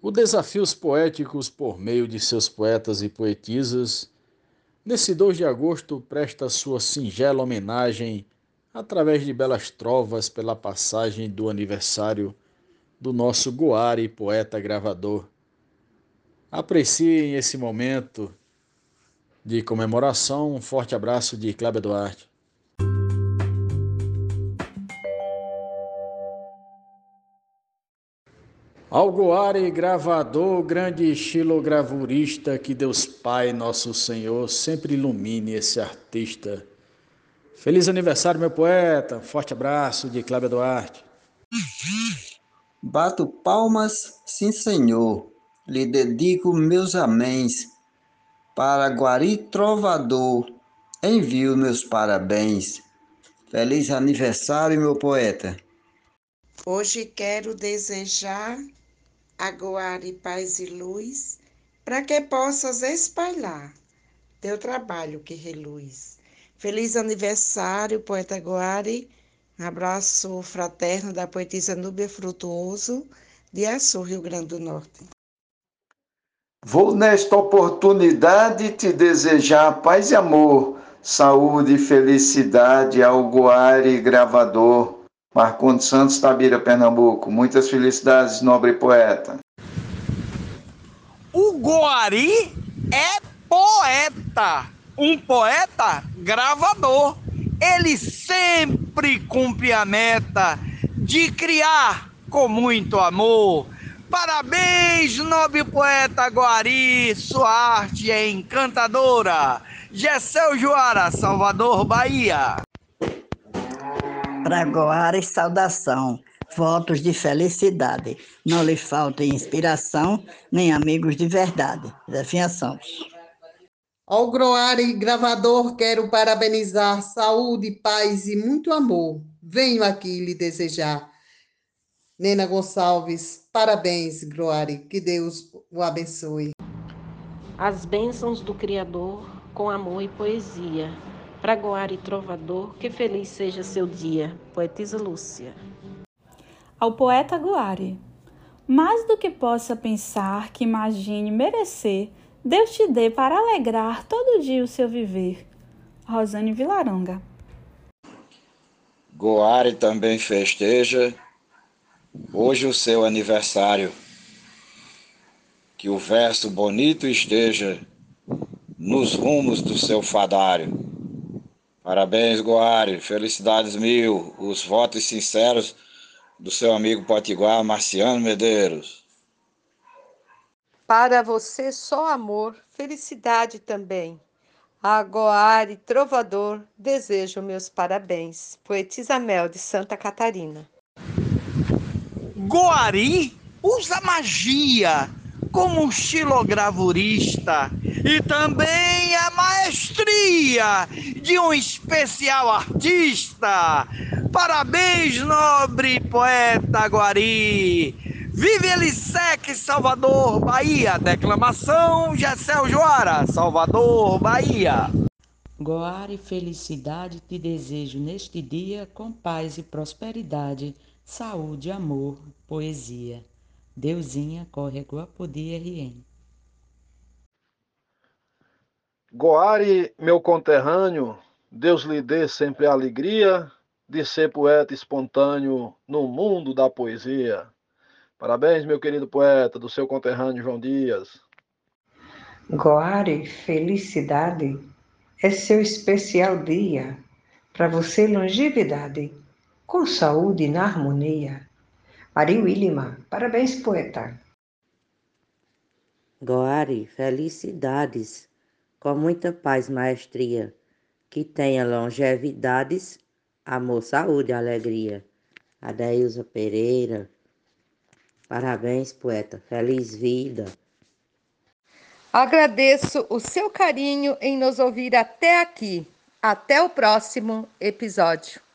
o Desafios Poéticos por meio de seus poetas e poetisas, nesse 2 de agosto presta sua singela homenagem através de belas trovas pela passagem do aniversário do nosso Goari, poeta gravador. Apreciem esse momento de comemoração. Um forte abraço de Cláudio Duarte. Algoare gravador, grande estilogravurista, que Deus Pai, nosso Senhor, sempre ilumine esse artista. Feliz aniversário, meu poeta. Forte abraço de Cláudio Duarte. Bato palmas, sim, Senhor. Lhe dedico meus améns. Para Guari Trovador, envio meus parabéns. Feliz aniversário, meu poeta. Hoje quero desejar aguare paz e luz, para que possas espalhar teu trabalho que reluz. Feliz aniversário, poeta Guari. abraço fraterno da poetisa Núbia Frutuoso, de Açu, Rio Grande do Norte. Vou nesta oportunidade te desejar paz e amor, saúde e felicidade ao Guari Gravador Marcondes Santos, Tabira, Pernambuco. Muitas felicidades, nobre poeta. O Guari é poeta, um poeta gravador. Ele sempre cumpre a meta de criar com muito amor. Parabéns, nobre poeta Guari, sua arte é encantadora. Gessel Joara, Salvador, Bahia para e saudação, votos de felicidade. Não lhe faltem inspiração, nem amigos de verdade. Zefinha Santos. Ao Groare gravador, quero parabenizar saúde, paz e muito amor. Venho aqui lhe desejar. Nena Gonçalves, parabéns, Groare, que Deus o abençoe. As bênçãos do Criador com amor e poesia para Goar e Trovador, que feliz seja seu dia. Poetisa Lúcia. Ao poeta Guari, mais do que possa pensar, que imagine merecer, Deus te dê para alegrar todo dia o seu viver. Rosane Vilaronga. Goari também festeja hoje o seu aniversário. Que o verso bonito esteja nos rumos do seu fadário Parabéns, Goari. Felicidades mil. Os votos sinceros do seu amigo Potiguar, Marciano Medeiros. Para você, só amor, felicidade também. A Goari Trovador, desejo meus parabéns. Poetisa Mel, de Santa Catarina. Goari usa magia como estilogravurista e também a maestria de um especial artista. Parabéns, nobre poeta Guari! Vive Elisec, Salvador, Bahia. Declamação, Gessel Joara, Salvador, Bahia. Goar e felicidade te desejo neste dia com paz e prosperidade, saúde, amor, poesia. Deusinha corre Guapodi RN. Goari, meu conterrâneo, Deus lhe dê sempre a alegria de ser poeta espontâneo no mundo da poesia. Parabéns, meu querido poeta, do seu conterrâneo João Dias. Goari, felicidade é seu especial dia. Para você, longevidade, com saúde e na harmonia. Ari Willima, parabéns, poeta. Goari, felicidades, com muita paz, maestria, que tenha longevidades, amor, saúde e alegria. Adeilza Pereira, parabéns, poeta, feliz vida. Agradeço o seu carinho em nos ouvir até aqui. Até o próximo episódio.